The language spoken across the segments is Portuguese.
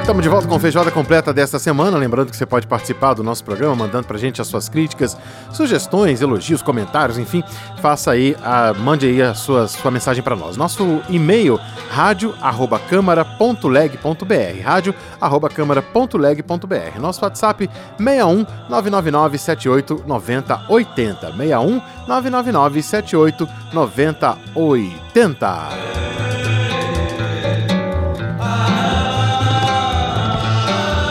Estamos de volta com a feijoada completa desta semana. Lembrando que você pode participar do nosso programa, mandando pra gente as suas críticas, sugestões, elogios, comentários, enfim. Faça aí, a, mande aí a sua, sua mensagem para nós. Nosso e-mail, rádio.câmara.leg.br. Rádio.câmara.leg.br. Nosso WhatsApp, 61 999 78 90 80. 61 999 78 90 80.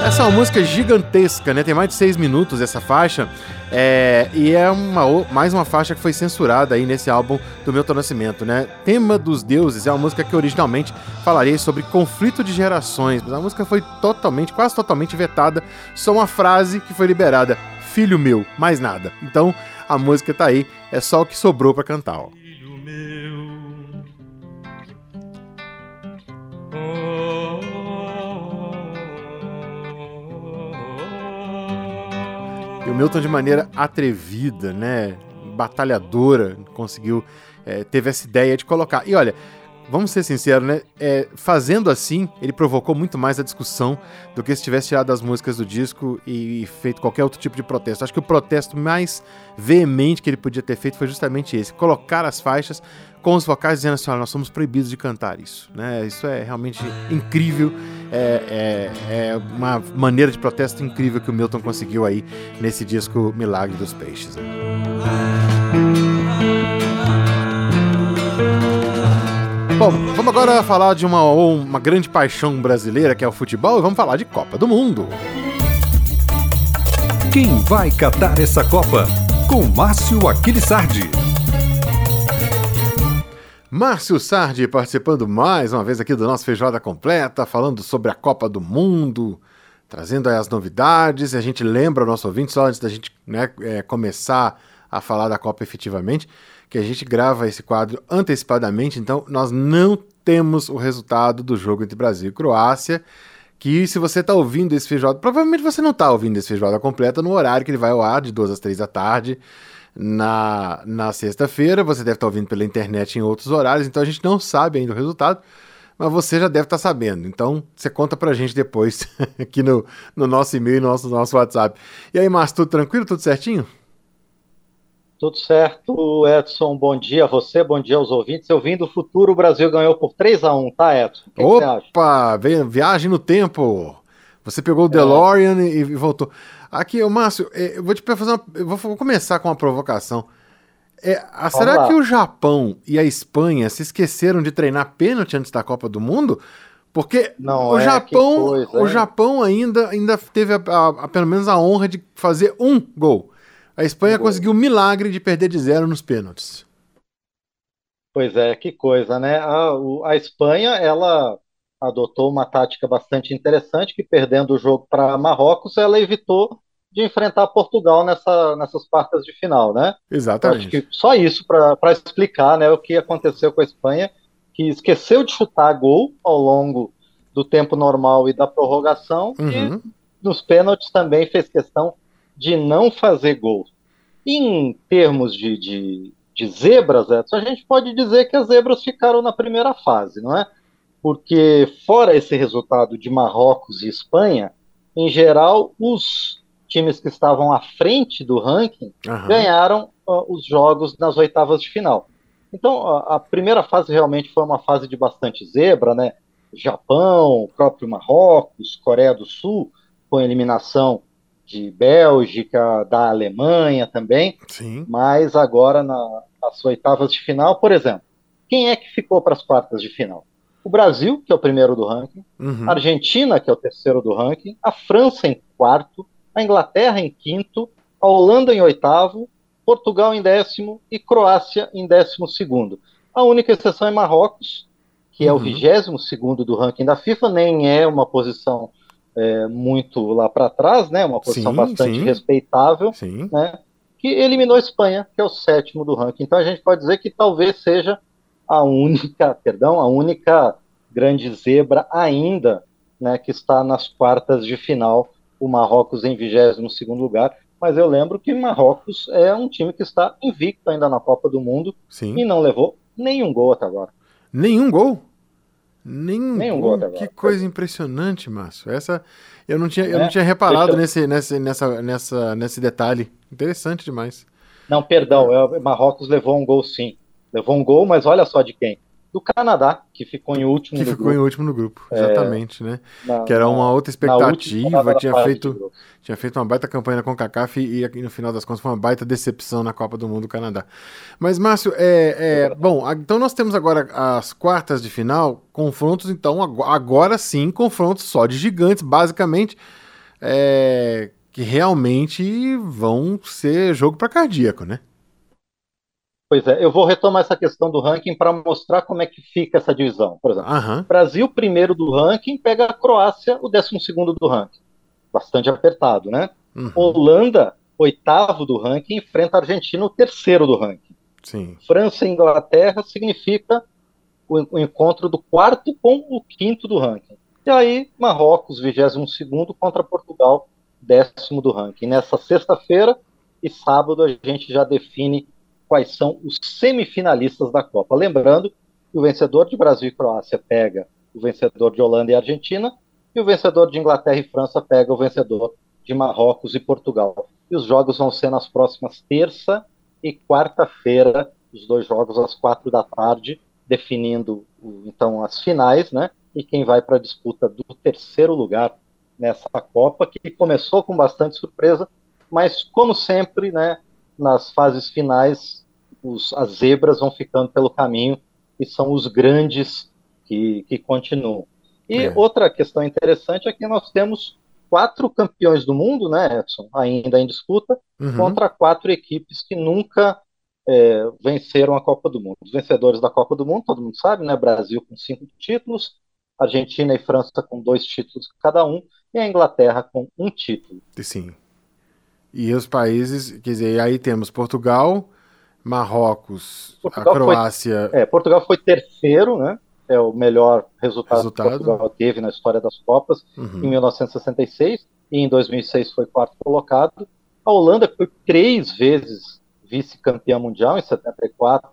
Essa é uma música gigantesca, né? Tem mais de seis minutos essa faixa. É, e é uma, mais uma faixa que foi censurada aí nesse álbum do Milton Nascimento, né? Tema dos Deuses é uma música que originalmente falaria sobre conflito de gerações, mas a música foi totalmente, quase totalmente vetada. Só uma frase que foi liberada: Filho meu, mais nada. Então a música tá aí, é só o que sobrou para cantar. Ó. Filho meu. E o Milton, de maneira atrevida, né, batalhadora, conseguiu, é, teve essa ideia de colocar. E olha, vamos ser sinceros, né? É, fazendo assim, ele provocou muito mais a discussão do que se tivesse tirado as músicas do disco e, e, feito qualquer outro tipo de protesto. Acho que o protesto mais veemente que ele podia ter feito foi justamente esse: colocar as faixas com os vocais dizendo assim: olha, nós somos proibidos de cantar isso. Né? Isso é realmente incrível. É, é, é, uma maneira de protesto incrível que o Milton conseguiu aí nesse disco Milagre dos Peixes. Bom, vamos agora falar de uma, uma grande paixão brasileira que é o futebol e vamos falar de Copa do Mundo. Quem vai catar essa Copa? Com Márcio Aquilissardi. Márcio Sardi participando mais uma vez aqui do nosso Feijoada Completa, falando sobre a Copa do Mundo, trazendo aí as novidades. A gente lembra o nosso ouvinte, só antes da gente né, é, começar a falar da Copa efetivamente, que a gente grava esse quadro antecipadamente, então nós não temos o resultado do jogo entre Brasil e Croácia. Que se você está ouvindo esse feijoada, provavelmente você não está ouvindo esse feijoada completa no horário que ele vai ao ar, de 2 às 3 da tarde na, na sexta-feira. Você deve estar ouvindo pela internet em outros horários, então a gente não sabe ainda o resultado, mas você já deve estar sabendo. Então você conta pra gente depois aqui no, no nosso e-mail e no nosso, no nosso WhatsApp. E aí, Márcio, tudo tranquilo? Tudo certinho? Tudo certo, Edson. Bom dia a você, bom dia aos ouvintes. Eu vim do futuro, o Brasil ganhou por 3 a 1 tá, Edson? Que Opa, que viagem no tempo. Você pegou o é. DeLorean é. e, e voltou. Aqui, ô Márcio, é, eu vou te fazer uma, eu vou começar com uma provocação. É, a, será lá. que o Japão e a Espanha se esqueceram de treinar pênalti antes da Copa do Mundo? Porque Não, o, é, Japão, coisa, o Japão ainda, ainda teve a, a, a, pelo menos a honra de fazer um gol. A Espanha um conseguiu o milagre de perder de zero nos pênaltis. Pois é, que coisa, né? A, a Espanha, ela adotou uma tática bastante interessante, que perdendo o jogo para Marrocos, ela evitou de enfrentar Portugal nessa, nessas quartas de final, né? Exatamente. Acho que só isso para explicar né, o que aconteceu com a Espanha, que esqueceu de chutar gol ao longo do tempo normal e da prorrogação, uhum. e nos pênaltis também fez questão de não fazer gol. Em termos de, de, de zebras, Edson, a gente pode dizer que as zebras ficaram na primeira fase, não é? Porque fora esse resultado de Marrocos e Espanha, em geral, os times que estavam à frente do ranking uhum. ganharam uh, os jogos nas oitavas de final. Então, a, a, primeira fase realmente foi uma fase de bastante zebra, né? Japão, próprio Marrocos, Coreia do Sul, com eliminação de Bélgica, da Alemanha também. Sim. Mas agora, na, nas oitavas de final, por exemplo, quem é que ficou para as quartas de final? O Brasil, que é o primeiro do ranking, uhum. a Argentina, que é o terceiro do ranking, a França em quarto, a Inglaterra em quinto, a Holanda em oitavo, Portugal em décimo e Croácia em décimo segundo. A única exceção é Marrocos, que uhum. é o uhum. vigésimo segundo do ranking da FIFA, nem é uma posição é, muito lá para trás, né? Uma posição sim, bastante sim. respeitável, sim. né? Que eliminou a Espanha, que é o sétimo do ranking. Então a gente pode dizer que talvez seja a única, perdão, a única grande zebra ainda, né, que está nas quartas de final, o Marrocos em 22 lugar, mas eu lembro que Marrocos é um time que está invicto ainda na Copa do Mundo Sim. e não levou nenhum gol até agora. Nenhum gol? Nenhum, Nenhum gol. gol que coisa impressionante, Márcio. Essa eu não tinha, eu É, não tinha reparado deixa nesse, nesse, nessa, nessa, nesse detalhe. Interessante demais. Não, perdão, é, Marrocos levou um gol sim. Levou um gol, mas olha só de quem? Do Canadá, que ficou em último Que no ficou em grupo. último no grupo, exatamente, né? Na- Que era uma outra na expectativa, tinha feito, tinha feito uma baita campanha com o CACAF e aqui no final das contas foi uma baita decepção na Copa do Mundo do Canadá. Mas, Márcio, é, é, bom, a- então nós temos agora as quartas de final, confrontos, então, ago- agora sim, confrontos só de gigantes, basicamente, é, que realmente vão ser jogo para cardíaco, né? Pois é, eu vou retomar essa questão do ranking para mostrar como é que fica essa divisão. Por exemplo, Aham, Brasil, primeiro do ranking, pega a Croácia, o décimo segundo do ranking. Bastante apertado, né? uhum, Holanda, oitavo do ranking, enfrenta a Argentina, o terceiro do ranking. sim, França e Inglaterra significa o, o encontro do quarto com o quinto do ranking. E aí, Marrocos, 22 segundo contra Portugal, décimo do ranking. Nessa sexta-feira e sábado a gente já define quais são os semifinalistas da Copa. Lembrando que o vencedor de Brasil e Croácia pega o vencedor de Holanda e Argentina, e o vencedor de Inglaterra e França pega o vencedor de Marrocos e Portugal. E os jogos vão ser nas próximas terça e quarta-feira, os dois jogos às quatro da tarde, definindo então as finais, né? E quem vai para a disputa do terceiro lugar nessa Copa, que começou com bastante surpresa, mas como sempre, né? Nas fases finais, os, as zebras vão ficando pelo caminho e são os grandes que, que continuam. E É. outra questão interessante é que nós temos quatro campeões do mundo, né, Edson, ainda em disputa, uhum, contra quatro equipes que nunca é, venceram a Copa do Mundo. Os vencedores da Copa do Mundo, todo mundo sabe, né? Brasil com cinco títulos, Argentina e França com dois títulos cada um, e a Inglaterra com um título. sim. E os países, quer dizer, aí temos Portugal, Marrocos, Portugal a foi- Croácia, É, Portugal foi terceiro, né? É o melhor resultado, Resultado. que Portugal teve na história das Copas uhum, em 1966 e em 2006 foi quarto colocado. A Holanda foi três vezes vice-campeã mundial em 74,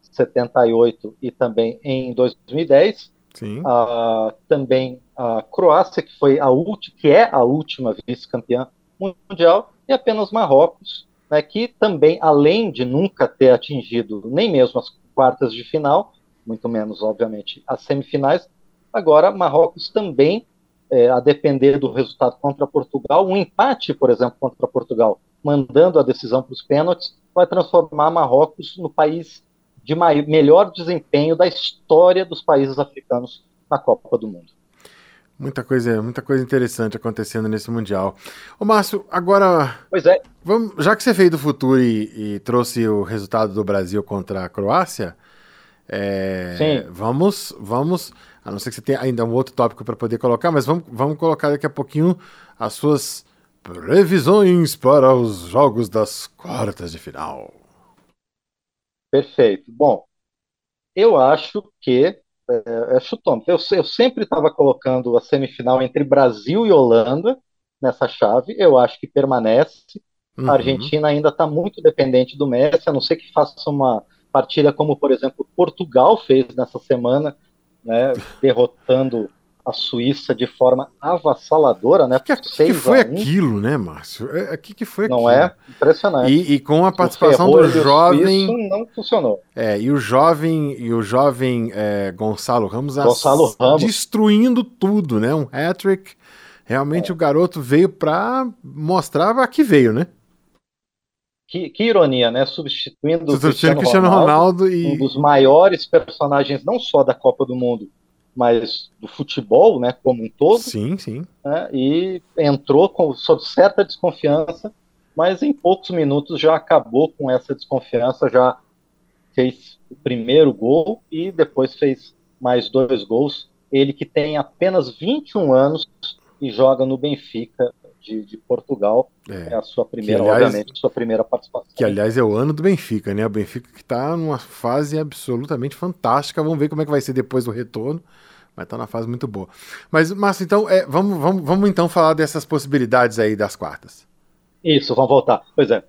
78 e também em 2010. sim, Ah, também a Croácia que foi a última, que é a última vice-campeã mundial e apenas Marrocos, né, que também além de nunca ter atingido nem mesmo as quartas de final, muito menos obviamente as semifinais, agora Marrocos também é, a depender do resultado contra Portugal, um empate, por exemplo, contra Portugal, mandando a decisão para os pênaltis, vai transformar Marrocos no país de mai- melhor desempenho da história dos países africanos na Copa do Mundo. Muita coisa, muita coisa interessante acontecendo nesse Mundial. Ô Márcio, agora, Pois é, vamos, já que você veio do futuro e, e trouxe o resultado do Brasil contra a Croácia, é, Sim. vamos, vamos, a não ser que você tenha ainda um outro tópico para poder colocar, mas vamos, vamos colocar daqui a pouquinho as suas previsões para os jogos das quartas de final. perfeito. Bom, eu acho que é, é chutômetro. Eu, eu sempre estava colocando a semifinal entre Brasil e Holanda nessa chave. Eu acho que permanece. Uhum. A Argentina ainda está muito dependente do Messi, a não ser que faça uma partida como, por exemplo, Portugal fez nessa semana, né, derrotando a Suíça de forma avassaladora, né? O que, por que 6 foi a 1. aquilo, né, Márcio? É, O que, que foi Não aquilo? é? Impressionante. E, e com a participação do jovem. suíço não funcionou. É, e o jovem, e o jovem é, Gonçalo Ramos, Gonçalo Ramos. destruindo tudo, né? Um hat-trick. Realmente o garoto veio pra mostrar a que veio, né? Que, que ironia, né? Substituindo o Substituindo Cristiano, Cristiano Ronaldo, Ronaldo um e. dos maiores personagens, não só da Copa do Mundo, mas do futebol, né? Como um todo. Sim, sim. né, e entrou com, sob certa desconfiança, mas em poucos minutos já acabou com essa desconfiança, já fez o primeiro gol e depois fez mais dois gols. Ele que tem apenas 21 anos e joga no Benfica de, de Portugal, é É. a sua primeira, aliás- obviamente, sua primeira participação. Que, aliás, é o ano do Benfica, né? O Benfica que tá numa fase absolutamente fantástica. Vamos ver como é que vai ser depois do retorno. Mas tá na fase muito boa. Mas, Márcio, então, é, vamos, vamos, vamos então falar dessas possibilidades aí das quartas. Isso, vão voltar. Pois é.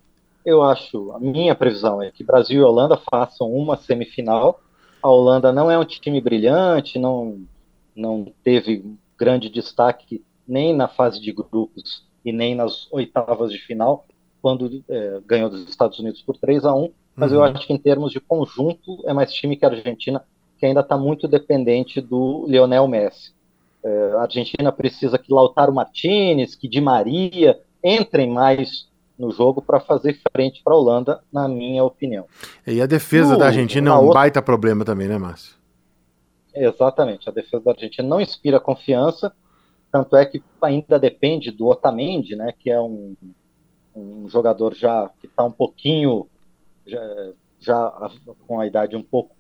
Eu acho, a minha previsão é que Brasil e Holanda façam uma semifinal. A Holanda não é um time brilhante, não, não teve grande destaque nem na fase de grupos e nem nas oitavas de final, quando é, ganhou dos Estados Unidos por 3 a 1 mas uhum. eu acho que em termos de conjunto é mais time que a Argentina, que ainda está muito dependente do Lionel Messi. É, a Argentina precisa que Lautaro Martinez, que Di Maria entrem mais no jogo para fazer frente para a Holanda, na minha opinião. E a defesa no, da Argentina é um outra... baita problema também, né, Márcio? Exatamente, a defesa da Argentina não inspira confiança, tanto é que ainda depende do Otamendi, né, que é um, um jogador já que está um pouquinho já, já, com a idade um pouco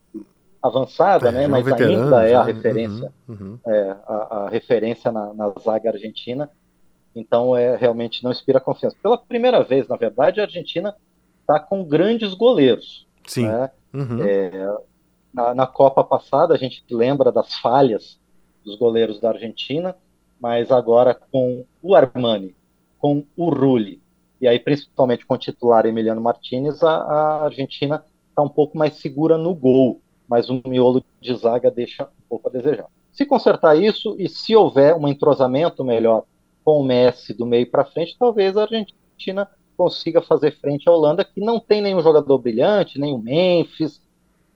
avançada, é, né, mas veterano, ainda é a né? referência, uhum, uhum. É, a, a, referência na, na, zaga argentina. Então, é realmente não inspira confiança. Pela primeira vez, na verdade, a Argentina está com grandes goleiros. Sim. Né? Uhum. É, na, na, Copa passada, a gente lembra das falhas dos goleiros da Argentina, mas agora com o Armani, com o Rulli, e aí principalmente com o titular Emiliano Martinez, a, a Argentina está um pouco mais segura no gol, mas o miolo de zaga deixa um pouco a desejar. Se consertar isso e se houver um entrosamento melhor com o Messi do meio para frente, talvez a Argentina consiga fazer frente à Holanda, que não tem nenhum jogador brilhante, nem o Memphis,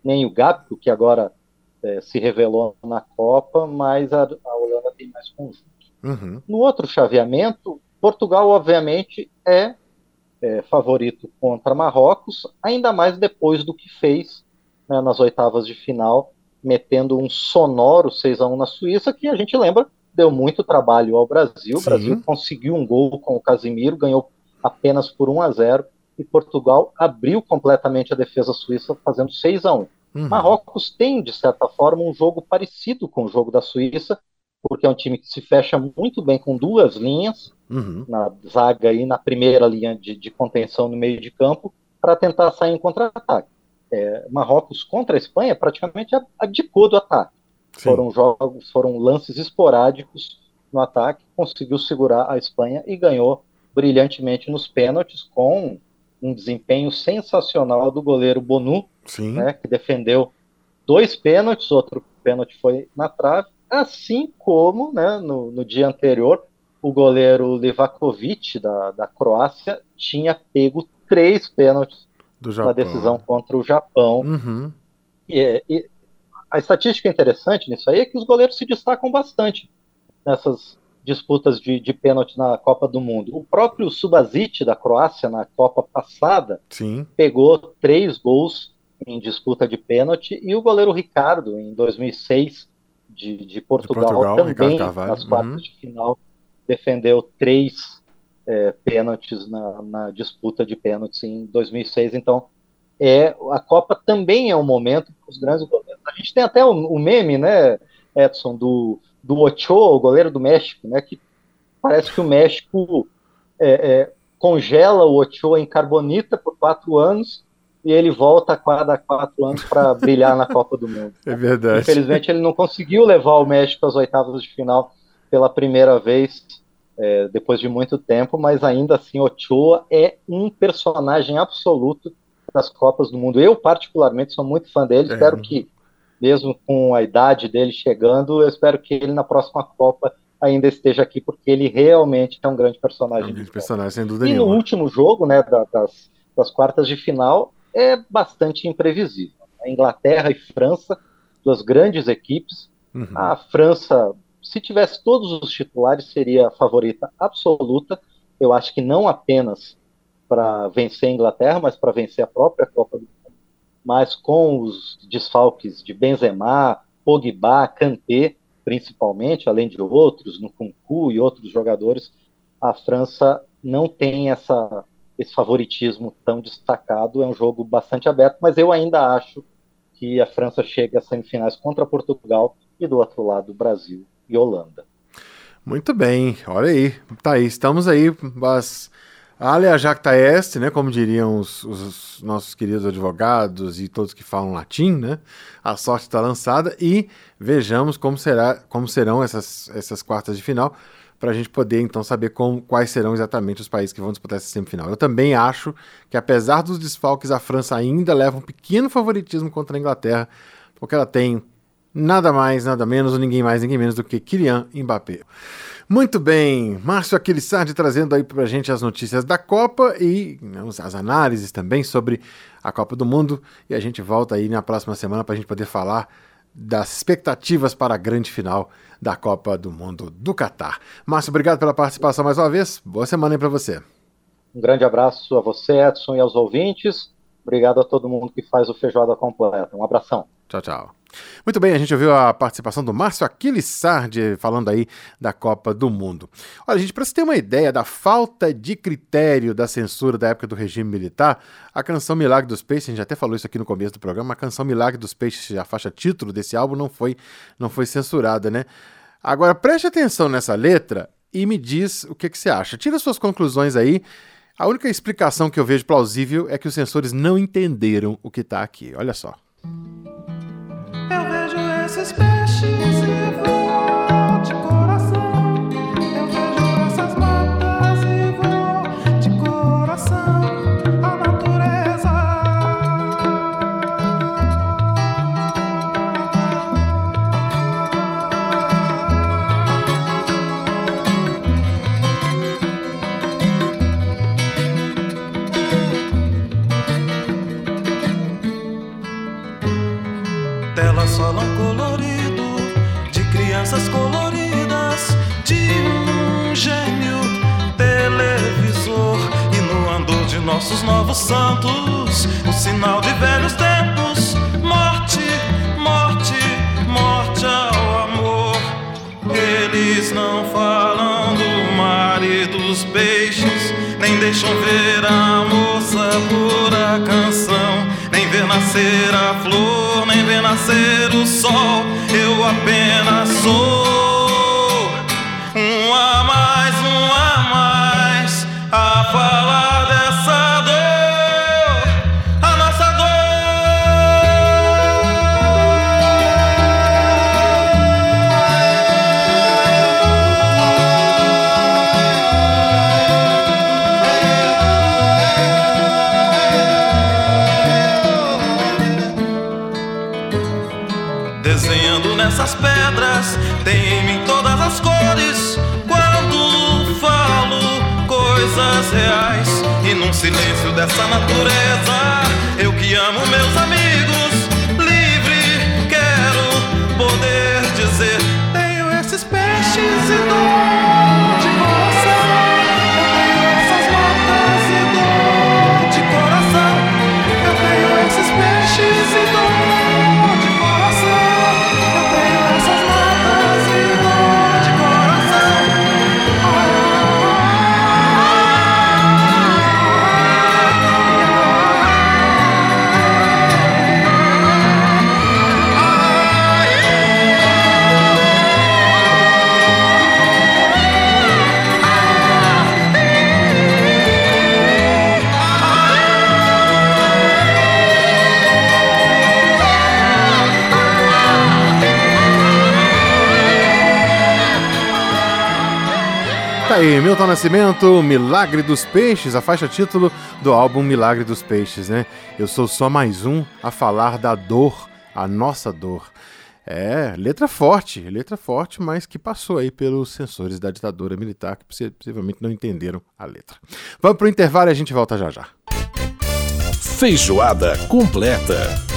nem o Gapco, que agora é, se revelou na Copa, mas a, a Holanda tem mais conjunto. Uhum. No outro chaveamento, Portugal, obviamente, é, é, favorito contra Marrocos, ainda mais depois do que fez né, nas oitavas de final, metendo um sonoro 6 a 1 na Suíça, que a gente lembra deu muito trabalho ao Brasil. Sim. O Brasil conseguiu um gol com o Casimiro, ganhou apenas por 1 a 0 e Portugal abriu completamente a defesa suíça, fazendo 6 a 1 uhum. Marrocos tem, de certa forma, um jogo parecido com o jogo da Suíça, porque é um time que se fecha muito bem com duas linhas, uhum. na zaga e na primeira linha de, de contenção no meio de campo, para tentar sair em contra-ataque. É, Marrocos contra a Espanha praticamente abdicou do ataque. Sim. Foram jogos, foram lances esporádicos no ataque, conseguiu segurar a Espanha e ganhou brilhantemente nos pênaltis com um desempenho sensacional do goleiro Bonu, né, que defendeu dois pênaltis, outro pênalti foi na trave, Assim como né, no, no dia anterior, o goleiro Livakovic, da, da Croácia, tinha pego três pênaltis na decisão contra o Japão. Uhum. E, e, a estatística interessante nisso aí é que os goleiros se destacam bastante nessas disputas de, de pênalti na Copa do Mundo. O próprio Subasic da Croácia, na Copa passada, Sim. pegou três gols em disputa de pênalti, e o goleiro Ricardo, em 2006, de, de, Portugal, de Portugal, também nas quartas uhum. de final defendeu três é, pênaltis na, na, disputa de pênaltis em 2006. Então, é, a Copa também é um momento para os grandes goleiros. A gente tem até o, o, meme, né, Edson, do, do Ochoa, o goleiro do México, né, que parece que o México é, é, congela o Ochoa em carbonita por quatro anos e ele volta a cada quatro anos para brilhar na Copa do Mundo. É verdade. Infelizmente, ele não conseguiu levar o México às oitavas de final pela primeira vez, é, depois de muito tempo, mas ainda assim, Ochoa é um personagem absoluto das Copas do Mundo. Eu, particularmente, sou muito fã dele, é. espero que, mesmo com a idade dele chegando, eu espero que ele na próxima Copa ainda esteja aqui, porque ele realmente é um grande personagem. É um grande personagem, sem dúvida e nenhuma. no último jogo, né, das, das quartas de final, é bastante imprevisível. A Inglaterra e França, duas grandes equipes. Uhum. A França, se tivesse todos os titulares, seria a favorita absoluta. Eu acho que não apenas para vencer a Inglaterra, mas para vencer a própria Copa do Mundo. Mas com os desfalques de Benzema, Pogba, Kanté, principalmente, além de outros, no Kunku e outros jogadores, a França não tem essa esse favoritismo tão destacado. É um jogo bastante aberto, mas eu ainda acho que a França chega às semifinais contra Portugal e do outro lado Brasil e Holanda. Muito bem, olha aí, tá aí, estamos aí, mas alea jacta est, né, como diriam os, os, nossos queridos advogados e todos que falam latim, né, a sorte está lançada e vejamos como, será, como serão essas, essas quartas de final. Para a gente poder então saber com, quais serão exatamente os países que vão disputar essa semifinal. Eu também acho que, apesar dos desfalques, a França ainda leva um pequeno favoritismo contra a Inglaterra, porque ela tem nada mais, nada menos, ou ninguém mais, ninguém menos do que Kylian Mbappé. Muito bem, Márcio Aquilissardi trazendo aí pra gente as notícias da Copa e né, as análises também sobre a Copa do Mundo. E a gente volta aí na próxima semana para a gente poder falar das expectativas para a grande final da Copa do Mundo do Catar. Márcio, obrigado pela participação mais uma vez. Boa semana aí para você. Um grande abraço a você, Edson, e aos ouvintes. Obrigado a todo mundo que faz o Feijoada Completa. Um abração. Tchau, tchau. Muito bem, a gente ouviu a participação do Márcio Aquiles Sardi falando aí da Copa do Mundo. Olha, gente, para você ter uma ideia da falta de critério da censura da época do regime militar, a canção Milagre dos Peixes, a gente até falou isso aqui no começo do programa, a canção Milagre dos Peixes, a faixa título desse álbum, não foi, não foi censurada, né? Agora, preste atenção nessa letra e me diz o que, que você acha. Tira suas conclusões aí. A única explicação que eu vejo plausível é que os censores não entenderam o que está aqui. Olha só. Eu vejo esses nossos novos santos o sinal de velhos tempos. Morte morte morte ao amor. Eles não falam do mar e dos peixes nem deixam ver a moça por a canção. Nem ver nascer a flor, nem ver nascer o sol. Eu apenas sou dessa natureza, Tá aí, Milton Nascimento, Milagre dos Peixes, a faixa título do álbum Milagre dos Peixes, né? Eu sou só mais um a falar da dor, a nossa dor. É, letra forte, letra forte, mas que passou aí pelos censores da ditadura militar, que possivelmente não entenderam a letra. Vamos pro intervalo e a gente volta já já. Feijoada completa.